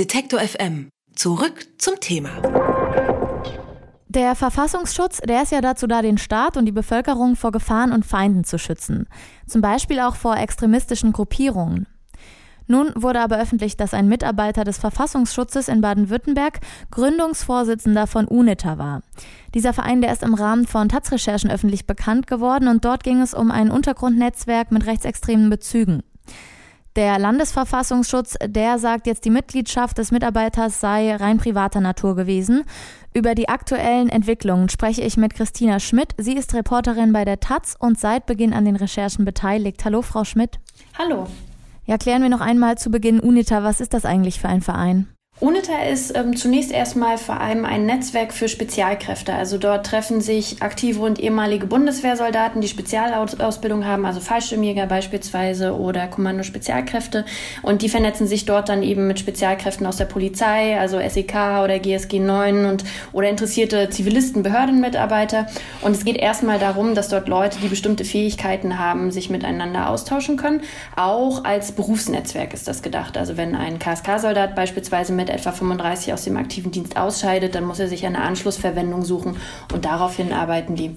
Detektor FM. Zurück zum Thema. Der Verfassungsschutz, der ist ja dazu da, den Staat und die Bevölkerung vor Gefahren und Feinden zu schützen. Zum Beispiel auch vor extremistischen Gruppierungen. Nun wurde aber öffentlich, dass ein Mitarbeiter des Verfassungsschutzes in Baden-Württemberg Gründungsvorsitzender von UNITA war. Dieser Verein, der ist im Rahmen von Taz-Recherchen öffentlich bekannt geworden und dort ging es um ein Untergrundnetzwerk mit rechtsextremen Bezügen. Der Landesverfassungsschutz, der sagt jetzt, die Mitgliedschaft des Mitarbeiters sei rein privater Natur gewesen. Über die aktuellen Entwicklungen spreche ich mit Christina Schmidt. Sie ist Reporterin bei der Taz und seit Beginn an den Recherchen beteiligt. Hallo, Frau Schmidt. Hallo. Ja, klären wir noch einmal zu Beginn UNITA. Was ist das eigentlich für ein Verein? UNITA ist ähm, zunächst erstmal vor allem ein Netzwerk für Spezialkräfte. Also dort treffen sich aktive und ehemalige Bundeswehrsoldaten, die Spezialausbildung haben, also Fallschirmjäger beispielsweise oder Kommando-Spezialkräfte. Und die vernetzen sich dort dann eben mit Spezialkräften aus der Polizei, also SEK oder GSG 9 und oder interessierte Zivilisten, Behördenmitarbeiter. Und es geht erstmal darum, dass dort Leute, die bestimmte Fähigkeiten haben, sich miteinander austauschen können. Auch als Berufsnetzwerk ist das gedacht. Also wenn ein KSK-Soldat beispielsweise mit etwa 35 aus dem aktiven Dienst ausscheidet, dann muss er sich eine Anschlussverwendung suchen und daraufhin arbeiten die.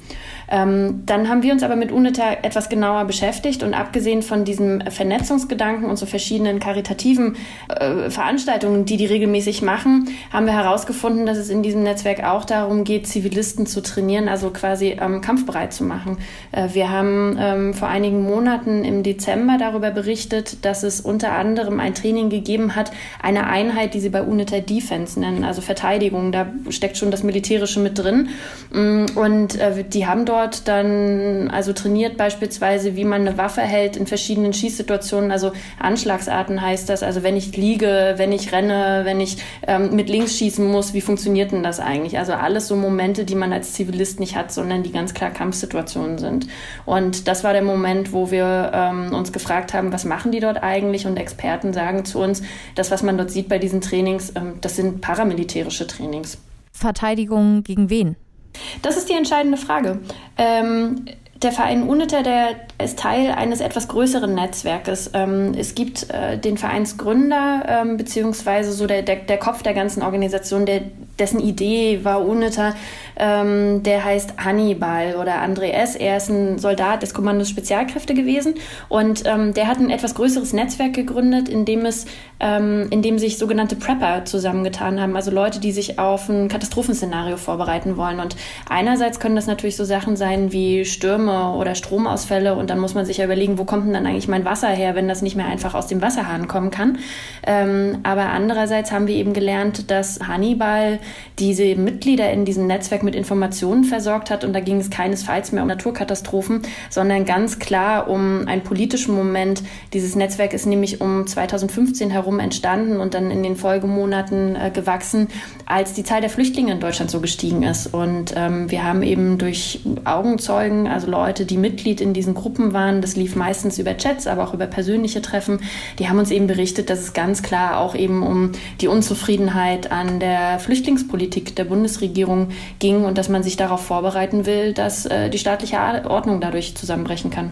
Ähm, dann haben wir uns aber mit UNITA etwas genauer beschäftigt und abgesehen von diesem Vernetzungsgedanken und so verschiedenen karitativen äh, Veranstaltungen, die die regelmäßig machen, haben wir herausgefunden, dass es in diesem Netzwerk auch darum geht, Zivilisten zu trainieren, also quasi ähm, kampfbereit zu machen. Äh, wir haben ähm, vor einigen Monaten im Dezember darüber berichtet, dass es unter anderem ein Training gegeben hat, eine Einheit, die sie bei UNITA Defense nennen, also Verteidigung. Da steckt schon das Militärische mit drin. Mm, und äh, die haben dort dann also trainiert beispielsweise, wie man eine Waffe hält in verschiedenen Schießsituationen. Also Anschlagsarten heißt das. Also wenn ich liege, wenn ich renne, wenn ich ähm, mit links schießen muss, wie funktioniert denn das eigentlich? Also alles so Momente, die man als Zivilist nicht hat, sondern die ganz klar Kampfsituationen sind. Und das war der Moment, wo wir ähm, uns gefragt haben, was machen die dort eigentlich? Und Experten sagen zu uns, das, was man dort sieht bei diesen Trainings, Trainings, ähm, das sind paramilitärische Trainings. Verteidigung gegen wen? Das ist die entscheidende Frage. Ähm, der Verein UNITA, der ist Teil eines etwas größeren Netzwerkes. Ähm, es gibt äh, den Vereinsgründer, ähm, beziehungsweise so der, der, der Kopf der ganzen Organisation, der, dessen Idee war UNITA, ähm, der heißt Hannibal oder André S. Er ist ein Soldat des Kommandos Spezialkräfte gewesen und ähm, der hat ein etwas größeres Netzwerk gegründet, in dem es, ähm, in dem sich sogenannte Prepper zusammengetan haben, also Leute, die sich auf ein Katastrophenszenario vorbereiten wollen. Und einerseits können das natürlich so Sachen sein wie Stürme oder Stromausfälle und dann muss man sich ja überlegen, wo kommt denn dann eigentlich mein Wasser her, wenn das nicht mehr einfach aus dem Wasserhahn kommen kann. Ähm, aber andererseits haben wir eben gelernt, dass Hannibal diese Mitglieder in diesem Netzwerk mit Informationen versorgt hat. Und da ging es keinesfalls mehr um Naturkatastrophen, sondern ganz klar um einen politischen Moment. Dieses Netzwerk ist nämlich um 2015 herum entstanden und dann in den Folgemonaten äh, gewachsen, als die Zahl der Flüchtlinge in Deutschland so gestiegen ist. Und ähm, wir haben eben durch Augenzeugen, also Leute, die Mitglied in diesen Gruppen waren, das lief meistens über Chats, aber auch über persönliche Treffen, die haben uns eben berichtet, dass es ganz klar auch eben um die Unzufriedenheit an der Flüchtlingspolitik der Bundesregierung ging ging und dass man sich darauf vorbereiten will, dass äh, die staatliche Ordnung dadurch zusammenbrechen kann.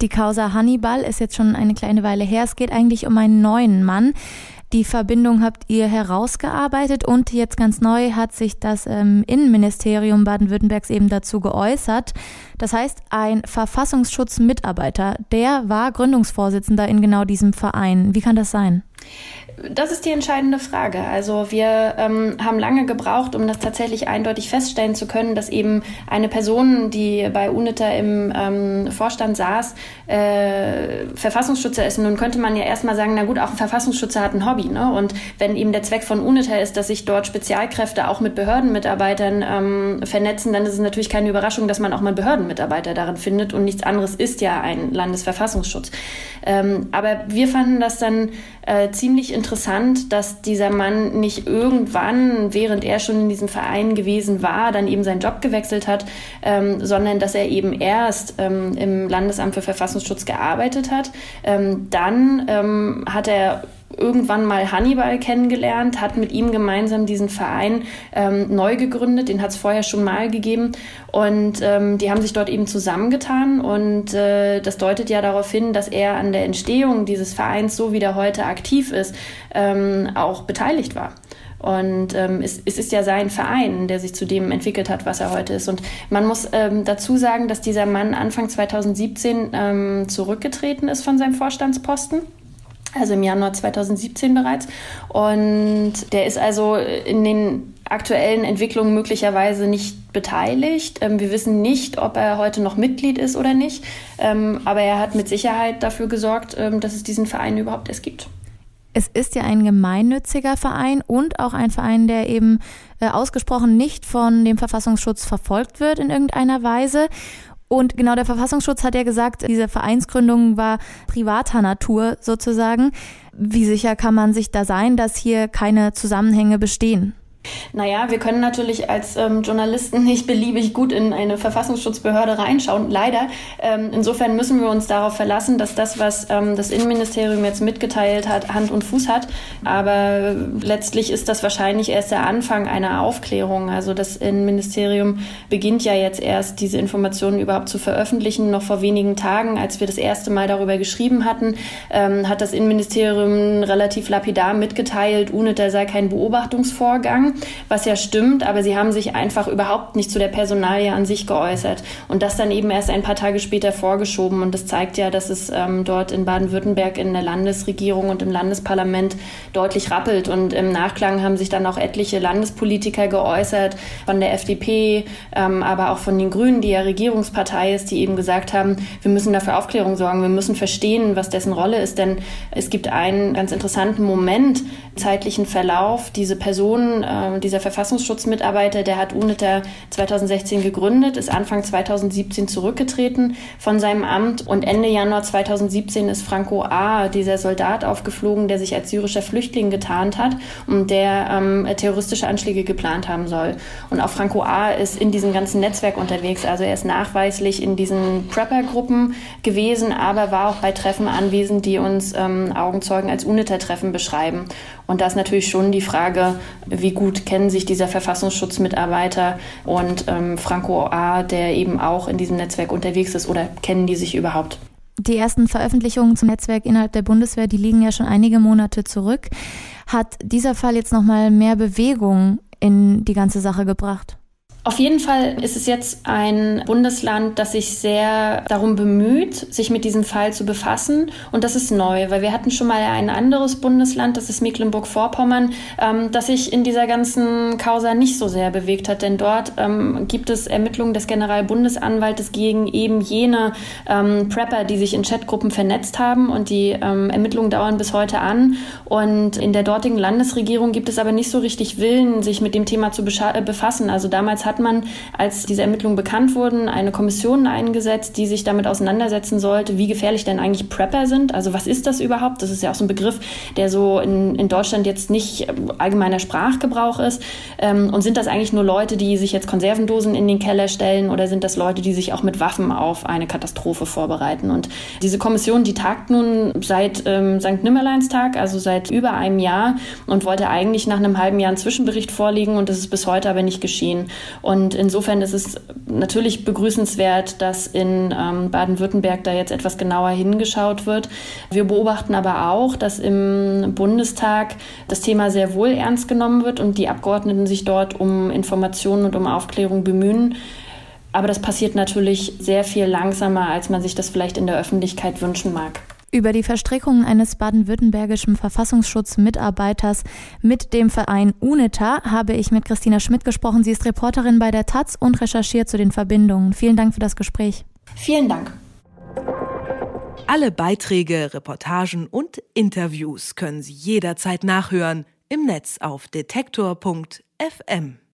Die Causa Hannibal ist jetzt schon eine kleine Weile her. Es geht eigentlich um einen neuen Mann. Die Verbindung habt ihr herausgearbeitet und jetzt ganz neu hat sich das ähm, Innenministerium Baden-Württembergs eben dazu geäußert. Das heißt, ein Verfassungsschutzmitarbeiter, der war Gründungsvorsitzender in genau diesem Verein. Wie kann das sein? Das ist die entscheidende Frage. Also wir ähm, haben lange gebraucht, um das tatsächlich eindeutig feststellen zu können, dass eben eine Person, die bei UNITA im ähm, Vorstand saß, äh, Verfassungsschützer ist. Nun könnte man ja erstmal sagen, na gut, auch ein Verfassungsschützer hat ein Hobby. Ne? Und wenn eben der Zweck von UNITA ist, dass sich dort Spezialkräfte auch mit Behördenmitarbeitern ähm, vernetzen, dann ist es natürlich keine Überraschung, dass man auch mal Behördenmitarbeiter darin findet. Und nichts anderes ist ja ein Landesverfassungsschutz. Ähm, aber wir fanden das dann äh, ziemlich interessant, dass dieser Mann nicht irgendwann, während er schon in diesem Verein gewesen war, dann eben seinen Job gewechselt hat, ähm, sondern dass er eben erst ähm, im Landesamt für Verfassungsschutz gearbeitet hat. Ähm, dann ähm, hat er irgendwann mal Hannibal kennengelernt, hat mit ihm gemeinsam diesen Verein ähm, neu gegründet. Den hat es vorher schon mal gegeben. Und ähm, die haben sich dort eben zusammengetan. Und äh, das deutet ja darauf hin, dass er an der Entstehung dieses Vereins, so wie der heute aktiv ist, ähm, auch beteiligt war. Und ähm, es, es, ist ja sein Verein, der sich zu dem entwickelt hat, was er heute ist. Und man muss ähm, dazu sagen, dass dieser Mann Anfang 2017 ähm, zurückgetreten ist von seinem Vorstandsposten also im Januar 2017 bereits. Und der ist also in den aktuellen Entwicklungen möglicherweise nicht beteiligt. Ähm, wir wissen nicht, ob er heute noch Mitglied ist oder nicht. Ähm, aber er hat mit Sicherheit dafür gesorgt, ähm, dass es diesen Verein überhaupt erst gibt. Es ist ja ein gemeinnütziger Verein und auch ein Verein, der eben äh, ausgesprochen nicht von dem Verfassungsschutz verfolgt wird in irgendeiner Weise. Und genau der Verfassungsschutz hat ja gesagt, diese Vereinsgründung war privater Natur sozusagen. Wie sicher kann man sich da sein, dass hier keine Zusammenhänge bestehen? Naja, wir können natürlich als ähm, Journalisten nicht beliebig gut in eine Verfassungsschutzbehörde reinschauen, leider. Ähm, insofern müssen wir uns darauf verlassen, dass das, was ähm, das Innenministerium jetzt mitgeteilt hat, Hand und Fuß hat. Aber letztlich ist das wahrscheinlich erst der Anfang einer Aufklärung. Also das Innenministerium beginnt ja jetzt erst, diese Informationen überhaupt zu veröffentlichen. Noch vor wenigen Tagen, als wir das erste Mal darüber geschrieben hatten, ähm, hat das Innenministerium relativ lapidar mitgeteilt, UNITA sei kein Beobachtungsvorgang was ja stimmt, aber sie haben sich einfach überhaupt nicht zu der Personalie an sich geäußert. Und das dann eben erst ein paar Tage später vorgeschoben. Und das zeigt ja, dass es ähm, dort in Baden-Württemberg in der Landesregierung und im Landesparlament deutlich rappelt. Und im Nachklang haben sich dann auch etliche Landespolitiker geäußert von der FDP, ähm, aber auch von den Grünen, die ja Regierungspartei ist, die eben gesagt haben, wir müssen dafür Aufklärung sorgen, wir müssen verstehen, was dessen Rolle ist, denn es gibt einen ganz interessanten Moment, zeitlichen Verlauf, diese Person äh, äh, dieser Verfassungsschutzmitarbeiter, der hat UNITA 2016 gegründet, ist Anfang 2017 zurückgetreten von seinem Amt und Ende Januar 2017 ist Franco A., dieser Soldat, aufgeflogen, der sich als syrischer Flüchtling getarnt hat und der ähm, terroristische Anschläge geplant haben soll. Und auch Franco A. ist in diesem ganzen Netzwerk unterwegs, also er ist nachweislich in diesen Prepper-Gruppen gewesen, aber war auch bei Treffen anwesend, die uns ähm, Augenzeugen als UNITA-Treffen beschreiben. Und da ist natürlich schon die Frage, wie gut kennen sich dieser Verfassungsschutzmitarbeiter und ähm, Franco A., der eben auch in diesem Netzwerk unterwegs ist, oder kennen die sich überhaupt? Die ersten Veröffentlichungen zum Netzwerk innerhalb der Bundeswehr, die liegen ja schon einige Monate zurück. Hat dieser Fall jetzt nochmal mehr Bewegung in die ganze Sache gebracht? Auf jeden Fall ist es jetzt ein Bundesland, das sich sehr darum bemüht, sich mit diesem Fall zu befassen. Und das ist neu, weil wir hatten schon mal ein anderes Bundesland, das ist Mecklenburg-Vorpommern, ähm, das sich in dieser ganzen Causa nicht so sehr bewegt hat. Denn dort ähm, gibt es Ermittlungen des Generalbundesanwaltes gegen eben jene ähm, Prepper, die sich in Chatgruppen vernetzt haben. Und die ähm, Ermittlungen dauern bis heute an. Und in der dortigen Landesregierung gibt es aber nicht so richtig Willen, sich mit dem Thema zu äh, befassen. Also damals hat hat man, als diese Ermittlungen bekannt wurden, eine Kommission eingesetzt, die sich damit auseinandersetzen sollte, wie gefährlich denn eigentlich Prepper sind. Also was ist das überhaupt? Das ist ja auch so ein Begriff, der so in, in Deutschland jetzt nicht allgemeiner Sprachgebrauch ist. Ähm, und sind das eigentlich nur Leute, die sich jetzt Konservendosen in den Keller stellen oder sind das Leute, die sich auch mit Waffen auf eine Katastrophe vorbereiten? Und diese Kommission, die tagt nun seit ähm, St. Nimmerleinstag, also seit über einem Jahr und wollte eigentlich nach einem halben Jahr einen Zwischenbericht vorlegen und das ist bis heute aber nicht geschehen. Und insofern ist es natürlich begrüßenswert, dass in ähm, Baden-Württemberg da jetzt etwas genauer hingeschaut wird. Wir beobachten aber auch, dass im Bundestag das Thema sehr wohl ernst genommen wird und die Abgeordneten sich dort um Informationen und um Aufklärung bemühen. Aber das passiert natürlich sehr viel langsamer, als man sich das vielleicht in der Öffentlichkeit wünschen mag. Über die Verstrickungen eines baden-württembergischen Verfassungsschutzmitarbeiters mit dem Verein UNITA habe ich mit Christina Schmidt gesprochen. Sie ist Reporterin bei der Taz und recherchiert zu den Verbindungen. Vielen Dank für das Gespräch. Vielen Dank. Alle Beiträge, Reportagen und Interviews können Sie jederzeit nachhören im Netz auf detektor.fm.